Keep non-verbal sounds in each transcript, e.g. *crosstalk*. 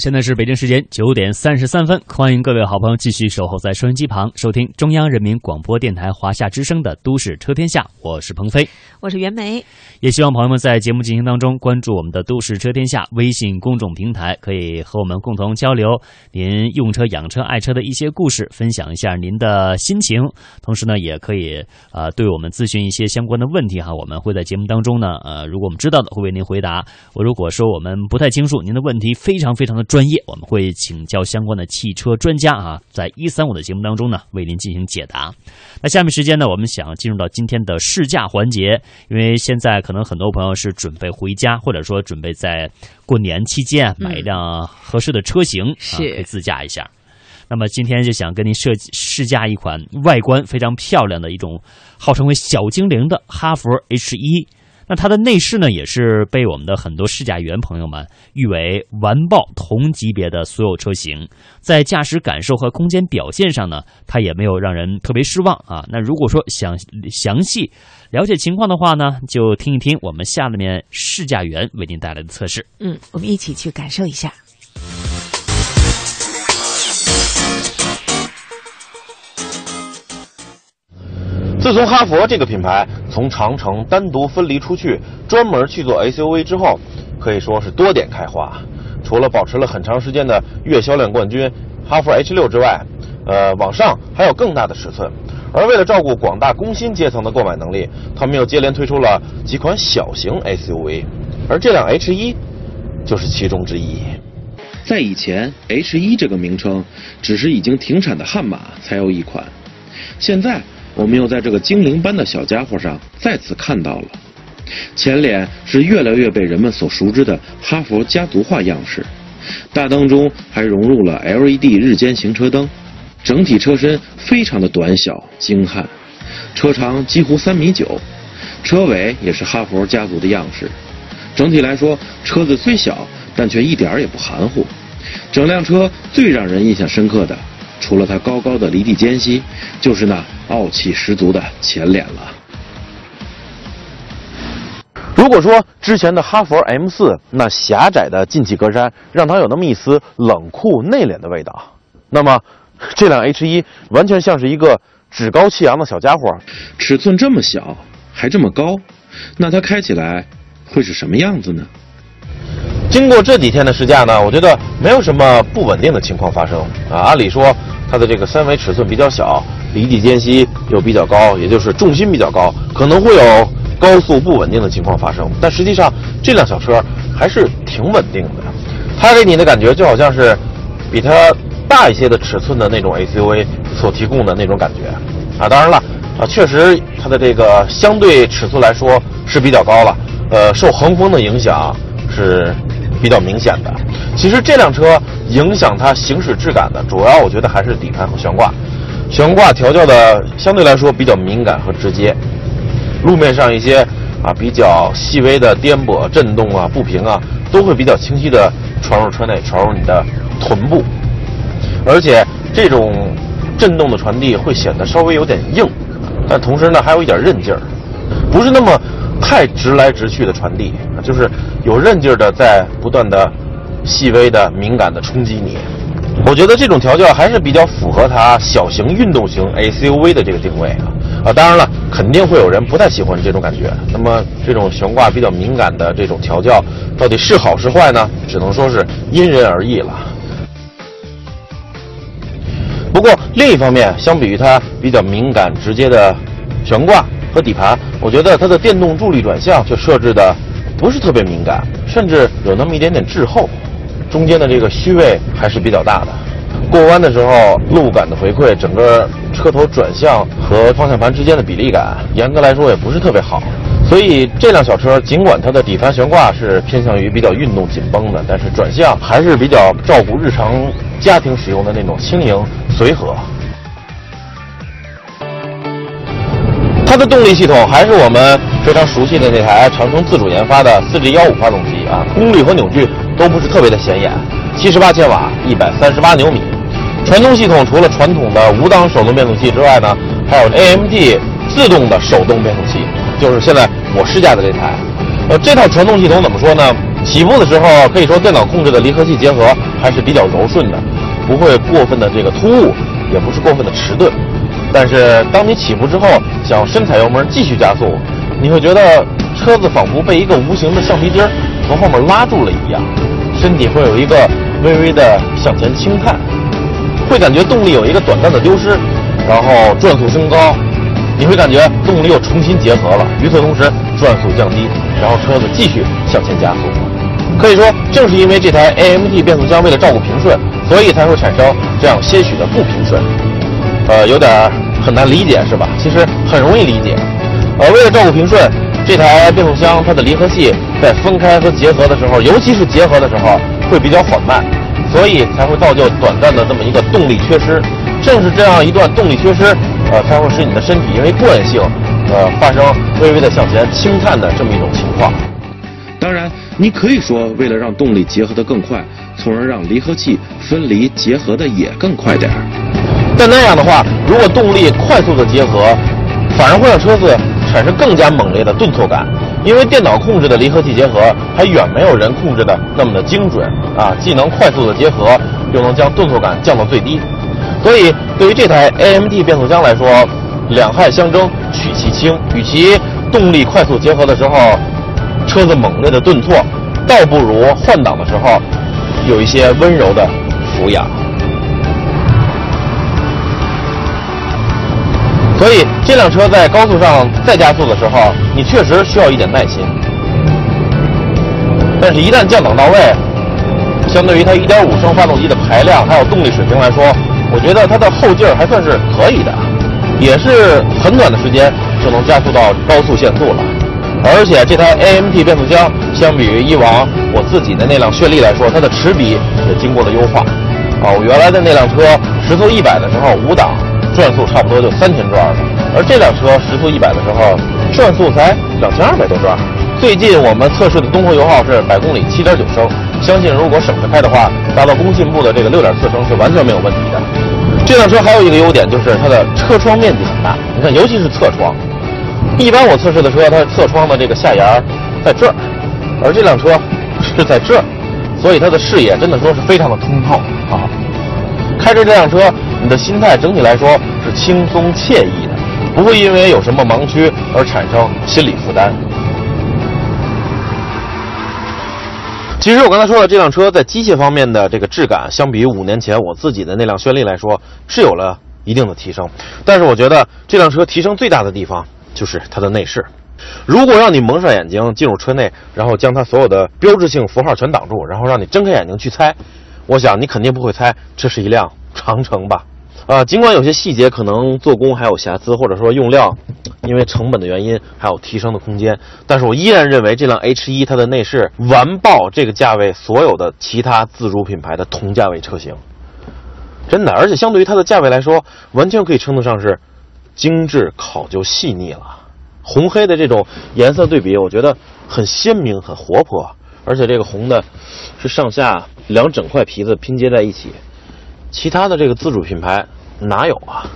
现在是北京时间九点三十三分，欢迎各位好朋友继续守候在收音机旁，收听中央人民广播电台华夏之声的《都市车天下》，我是鹏飞。我是袁梅，也希望朋友们在节目进行当中关注我们的“都市车天下”微信公众平台，可以和我们共同交流您用车、养车、爱车的一些故事，分享一下您的心情。同时呢，也可以呃对我们咨询一些相关的问题哈，我们会在节目当中呢，呃，如果我们知道的会为您回答。我如果说我们不太清楚您的问题，非常非常的专业，我们会请教相关的汽车专家啊，在一三五的节目当中呢，为您进行解答。那下面时间呢，我们想进入到今天的试驾环节，因为现在可能很多朋友是准备回家，或者说准备在过年期间啊买一辆合适的车型，啊，是可以自驾一下。那么今天就想跟您设计试驾一款外观非常漂亮的一种，号称为小精灵的哈弗 H 一。那它的内饰呢，也是被我们的很多试驾员朋友们誉为完爆同级别的所有车型，在驾驶感受和空间表现上呢，它也没有让人特别失望啊。那如果说想详细了解情况的话呢，就听一听我们下面试驾员为您带来的测试。嗯，我们一起去感受一下。自从哈佛这个品牌从长城单独分离出去，专门去做 SUV 之后，可以说是多点开花。除了保持了很长时间的月销量冠军哈弗 H 六之外，呃，往上还有更大的尺寸。而为了照顾广大工薪阶层的购买能力，他们又接连推出了几款小型 SUV，而这辆 H 一就是其中之一。在以前，H 一这个名称只是已经停产的悍马才有一款，现在我们又在这个精灵般的小家伙上再次看到了。前脸是越来越被人们所熟知的哈弗家族化样式，大灯中还融入了 LED 日间行车灯，整体车身非常的短小精悍，车长几乎三米九，车尾也是哈弗家族的样式。整体来说，车子虽小，但却一点也不含糊。整辆车最让人印象深刻的，除了它高高的离地间隙，就是那傲气十足的前脸了。如果说之前的哈弗 M 四那狭窄的进气格栅让它有那么一丝冷酷内敛的味道，那么这辆 H 一完全像是一个趾高气扬的小家伙。尺寸这么小，还这么高，那它开起来会是什么样子呢？经过这几天的试驾呢，我觉得没有什么不稳定的情况发生啊。按理说，它的这个三维尺寸比较小，离地间隙又比较高，也就是重心比较高，可能会有高速不稳定的情况发生。但实际上，这辆小车还是挺稳定的。它给你的感觉就好像是比它大一些的尺寸的那种 SUV 所提供的那种感觉啊。当然了，啊，确实它的这个相对尺寸来说是比较高了，呃，受横风的影响是比较明显的。其实这辆车影响它行驶质感的，主要我觉得还是底盘和悬挂。悬挂调教的相对来说比较敏感和直接，路面上一些啊比较细微的颠簸、震动啊、不平啊，都会比较清晰的传入车内，传入你的臀部，而且这种震动的传递会显得稍微有点硬，但同时呢还有一点韧劲儿，不是那么太直来直去的传递，就是有韧劲儿的在不断的细微的敏感的冲击你。我觉得这种调教还是比较符合它小型运动型 SUV 的这个定位啊啊！当然了，肯定会有人不太喜欢这种感觉。那么这种悬挂比较敏感的这种调教，到底是好是坏呢？只能说是因人而异了。不过另一方面，相比于它比较敏感直接的悬挂和底盘，我觉得它的电动助力转向就设置的不是特别敏感，甚至有那么一点点滞后。中间的这个虚位还是比较大的。过弯的时候，路感的回馈，整个车头转向和方向盘之间的比例感，严格来说也不是特别好。所以这辆小车尽管它的底盘悬挂是偏向于比较运动紧绷的，但是转向还是比较照顾日常家庭使用的那种轻盈随和。它的动力系统还是我们非常熟悉的那台长城自主研发的 4G15 发动机啊，功率和扭矩都不是特别的显眼，78千瓦，138牛米。传动系统除了传统的五档手动变速器之外呢，还有 AMD 自动的手动变速器，就是现在我试驾的这台。呃，这套传动系统怎么说呢？起步的时候可以说电脑控制的离合器结合还是比较柔顺的，不会过分的这个突兀，也不是过分的迟钝。但是当你起步之后，想深踩油门继续加速，你会觉得车子仿佛被一个无形的橡皮筋从后面拉住了一样，身体会有一个微微的向前轻探，会感觉动力有一个短暂的丢失，然后转速升高，你会感觉动力又重新结合了。与此同时，转速降低，然后车子继续向前加速。可以说，正是因为这台 AMD 变速箱为了照顾平顺，所以才会产生这样些许的不平顺。呃，有点很难理解是吧？其实很容易理解。呃，为了照顾平顺，这台变速箱它的离合器在分开和结合的时候，尤其是结合的时候会比较缓慢，所以才会造就短暂的这么一个动力缺失。正是这样一段动力缺失，呃，才会使你的身体因为惯性，呃，发生微微的向前轻探的这么一种情况。当然，你可以说为了让动力结合得更快，从而让离合器分离结合的也更快点儿。但那样的话，如果动力快速的结合，反而会让车子产生更加猛烈的顿挫感，因为电脑控制的离合器结合还远没有人控制的那么的精准啊，既能快速的结合，又能将顿挫感降到最低。所以，对于这台 AMD 变速箱来说，两害相争取其轻，与其动力快速结合的时候车子猛烈的顿挫，倒不如换挡的时候有一些温柔的俯仰。所以这辆车在高速上再加速的时候，你确实需要一点耐心。但是，一旦降档到位，相对于它1.5升发动机的排量还有动力水平来说，我觉得它的后劲儿还算是可以的，也是很短的时间就能加速到高速限速了。而且这台 AMT 变速箱相比于以往我自己的那辆炫丽来说，它的齿比也经过了优化。啊，我原来的那辆车时速100的时候，五档。转速差不多就三千转了，而这辆车时速一百的时候，转速才两千二百多转。最近我们测试的东风油耗是百公里七点九升，相信如果省着开的话，达到工信部的这个六点四升是完全没有问题的。这辆车还有一个优点就是它的车窗面积很大，你看，尤其是侧窗。一般我测试的车，它的侧窗的这个下沿在这儿，而这辆车是在这儿，所以它的视野真的说是非常的通透啊。开着这辆车。你的心态整体来说是轻松惬意的，不会因为有什么盲区而产生心理负担。其实我刚才说的这辆车在机械方面的这个质感，相比于五年前我自己的那辆轩丽来说是有了一定的提升。但是我觉得这辆车提升最大的地方就是它的内饰。如果让你蒙上眼睛进入车内，然后将它所有的标志性符号全挡住，然后让你睁开眼睛去猜，我想你肯定不会猜这是一辆长城吧。啊，尽管有些细节可能做工还有瑕疵，或者说用料因为成本的原因还有提升的空间，但是我依然认为这辆 H1 它的内饰完爆这个价位所有的其他自主品牌的同价位车型，真的，而且相对于它的价位来说，完全可以称得上是精致考究细腻了。红黑的这种颜色对比，我觉得很鲜明很活泼，而且这个红的是上下两整块皮子拼接在一起，其他的这个自主品牌。哪有啊？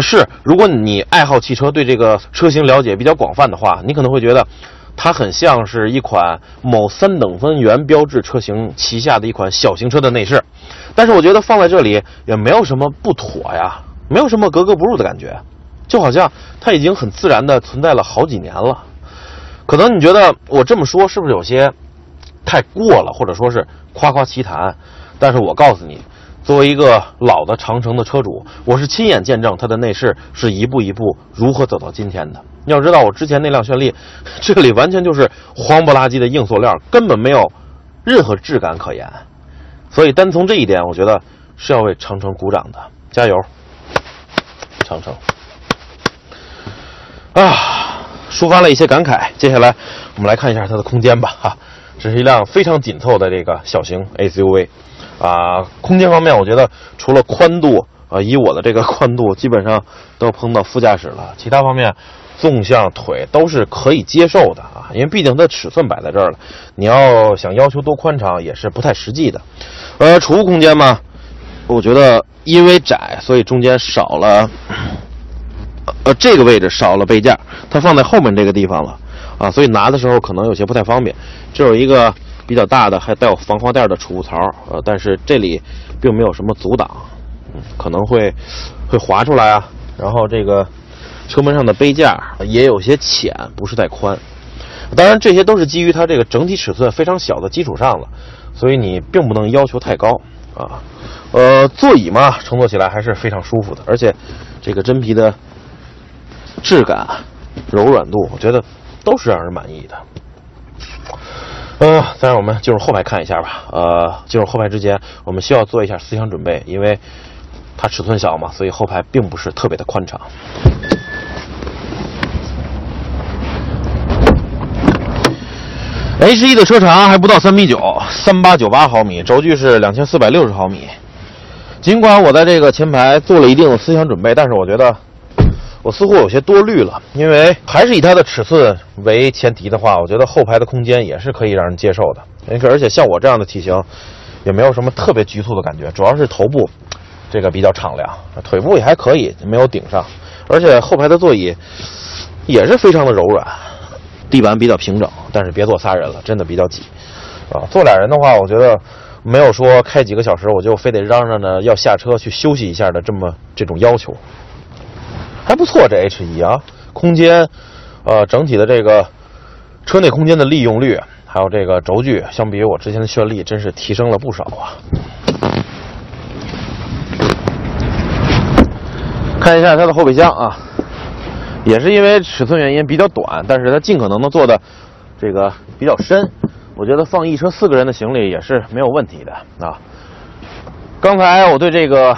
是，如果你爱好汽车，对这个车型了解比较广泛的话，你可能会觉得它很像是一款某三等分原标志车型旗下的一款小型车的内饰。但是我觉得放在这里也没有什么不妥呀，没有什么格格不入的感觉，就好像它已经很自然的存在了好几年了。可能你觉得我这么说是不是有些太过了，或者说是夸夸其谈？但是我告诉你。作为一个老的长城的车主，我是亲眼见证它的内饰是一步一步如何走到今天的。要知道，我之前那辆轩丽，这里完全就是黄不拉几的硬塑料，根本没有任何质感可言。所以，单从这一点，我觉得是要为长城鼓掌的，加油，长城！啊，抒发了一些感慨。接下来，我们来看一下它的空间吧。哈，这是一辆非常紧凑的这个小型 SUV。啊，空间方面，我觉得除了宽度啊，以我的这个宽度，基本上都碰到副驾驶了。其他方面，纵向腿都是可以接受的啊，因为毕竟它尺寸摆在这儿了，你要想要求多宽敞也是不太实际的。呃，储物空间嘛，我觉得因为窄，所以中间少了，呃，这个位置少了杯架，它放在后面这个地方了啊，所以拿的时候可能有些不太方便。这有一个比较大的，还带有防滑垫的储物槽，呃，但是这里并没有什么阻挡，嗯，可能会会滑出来啊。然后这个车门上的杯架也有些浅，不是太宽。当然，这些都是基于它这个整体尺寸非常小的基础上了，所以你并不能要求太高啊。呃，座椅嘛，乘坐起来还是非常舒服的，而且这个真皮的质感、柔软度，我觉得都是让人满意的。呃，再让我们进入后排看一下吧。呃，进入后排之前，我们需要做一下思想准备，因为它尺寸小嘛，所以后排并不是特别的宽敞。H 1的车长还不到三米九，三八九八毫米，轴距是两千四百六十毫米。尽管我在这个前排做了一定的思想准备，但是我觉得我似乎有些多虑了，因为还是以它的尺寸为前提的话，我觉得后排的空间也是可以让人接受的。而且像我这样的体型，也没有什么特别局促的感觉，主要是头部这个比较敞亮，腿部也还可以，没有顶上，而且后排的座椅也是非常的柔软。地板比较平整，但是别坐仨人了，真的比较挤，啊，坐俩人的话，我觉得没有说开几个小时我就非得嚷嚷着要下车去休息一下的这么这种要求，还不错，这 H 一啊，空间，呃，整体的这个车内空间的利用率，还有这个轴距，相比于我之前的炫丽，真是提升了不少啊。看一下它的后备箱啊。也是因为尺寸原因比较短，但是它尽可能的做的这个比较深，我觉得放一车四个人的行李也是没有问题的啊。刚才我对这个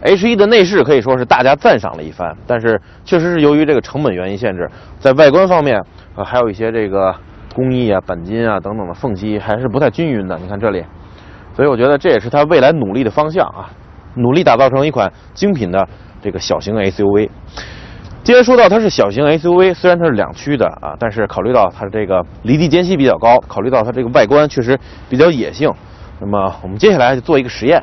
H 一的内饰可以说是大家赞赏了一番，但是确实是由于这个成本原因限制，在外观方面呃还有一些这个工艺啊、钣金啊等等的缝隙还是不太均匀的。你看这里，所以我觉得这也是它未来努力的方向啊，努力打造成一款精品的这个小型 SUV。既然说到它是小型 SUV，虽然它是两驱的啊，但是考虑到它的这个离地间隙比较高，考虑到它这个外观确实比较野性，那么我们接下来就做一个实验。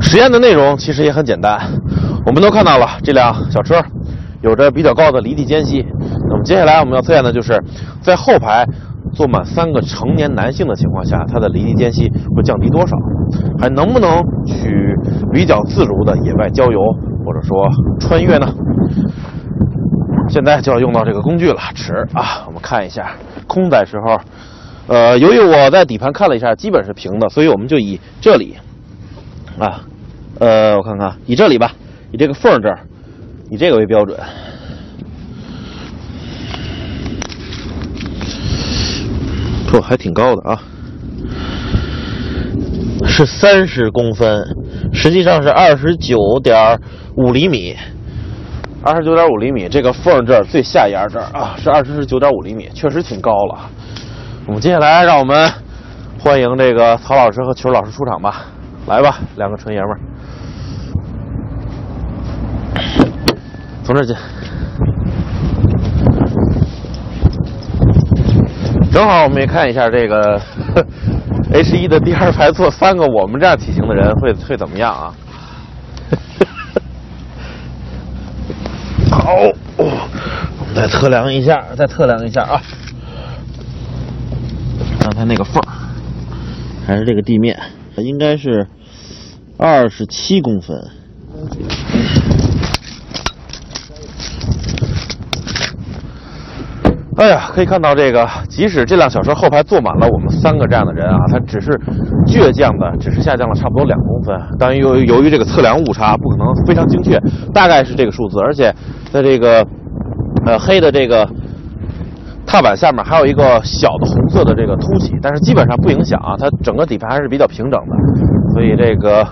实验的内容其实也很简单，我们都看到了这辆小车有着比较高的离地间隙，那么接下来我们要测验的就是在后排坐满三个成年男性的情况下，它的离地间隙会降低多少，还能不能去比较自如的野外郊游或者说穿越呢？现在就要用到这个工具了，尺啊，我们看一下空载时候，呃，由于我在底盘看了一下，基本是平的，所以我们就以这里，啊，呃，我看看，以这里吧，以这个缝这儿，以这个为标准，嚯，还挺高的啊，是三十公分，实际上是二十九点五厘米。二十九点五厘米，这个缝这儿最下沿这儿啊，是二十九点五厘米，确实挺高了。我们接下来让我们欢迎这个曹老师和球老师出场吧，来吧，两个纯爷们儿，从这进。正好我们也看一下这个 *laughs* H 一的第二排坐三个我们这样体型的人会会怎么样啊？*laughs* 好，我们再测量一下，再测量一下啊。刚才那个缝还是这个地面，应该是二十七公分。哎呀，可以看到这个，即使这辆小车后排坐满了我们三个这样的人啊，它只是倔强的，只是下降了差不多两公分。但由于由于这个测量误差，不可能非常精确，大概是这个数字。而且在这个呃黑的这个踏板下面还有一个小的红色的这个凸起，但是基本上不影响啊，它整个底盘还是比较平整的，所以这个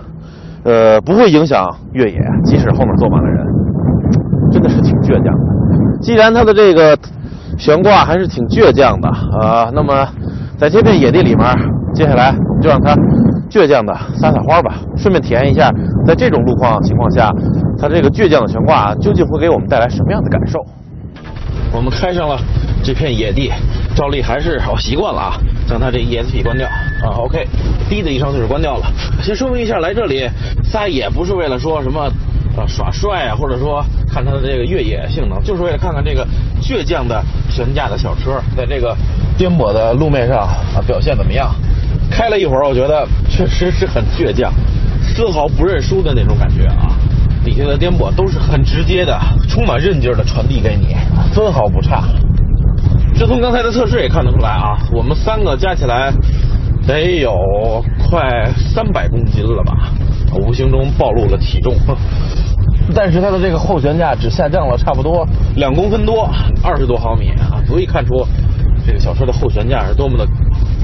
呃不会影响越野，即使后面坐满了人，真的是挺倔强的。既然它的这个。悬挂还是挺倔强的啊，那么在这片野地里面，接下来就让它倔强的撒撒欢吧，顺便体验一下，在这种路况情况下，它这个倔强的悬挂究竟会给我们带来什么样的感受？我们开上了这片野地，照例还是我习惯了啊，将它这 ESP 关掉啊。OK，滴的一声就是关掉了。先说明一下，来这里撒野不是为了说什么啊耍帅啊，或者说看它的这个越野性能，就是为了看看这个倔强的悬架的小车在这个颠簸的路面上啊表现怎么样。开了一会儿，我觉得确实是很倔强，丝毫不认输的那种感觉啊。底下的颠簸都是很直接的，充满韧劲儿的传递给你，分毫不差。这从刚才的测试也看得出来啊，我们三个加起来得有快三百公斤了吧，无形中暴露了体重。但是它的这个后悬架只下降了差不多两公分多，二十多毫米啊，足以看出这个小车的后悬架是多么的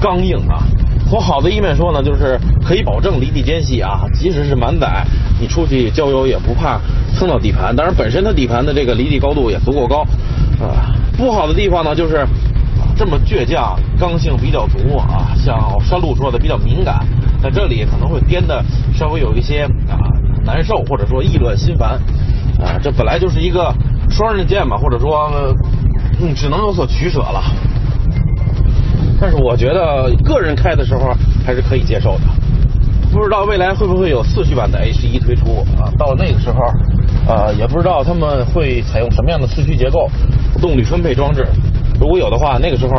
刚硬啊。从好的一面说呢，就是可以保证离地间隙啊，即使是满载，你出去郊游也不怕蹭到底盘。当然，本身它底盘的这个离地高度也足够高啊。不好的地方呢，就是这么倔强，刚性比较足啊。像山路说的比较敏感，在这里可能会颠的稍微有一些啊难受，或者说意乱心烦啊。这本来就是一个双刃剑嘛，或者说嗯，只能有所取舍了。但是我觉得个人开的时候还是可以接受的。不知道未来会不会有四驱版的 H 一推出啊？到那个时候，呃，也不知道他们会采用什么样的四驱结构、动力分配装置。如果有的话，那个时候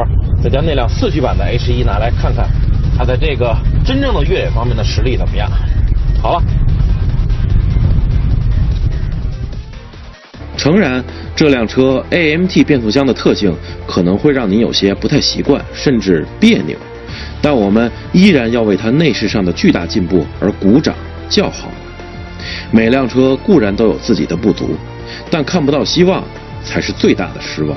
再将那辆四驱版的 H 一拿来看看，它在这个真正的越野方面的实力怎么样？好了。诚然，这辆车 AMT 变速箱的特性可能会让您有些不太习惯，甚至别扭，但我们依然要为它内饰上的巨大进步而鼓掌叫好。每辆车固然都有自己的不足，但看不到希望才是最大的失望。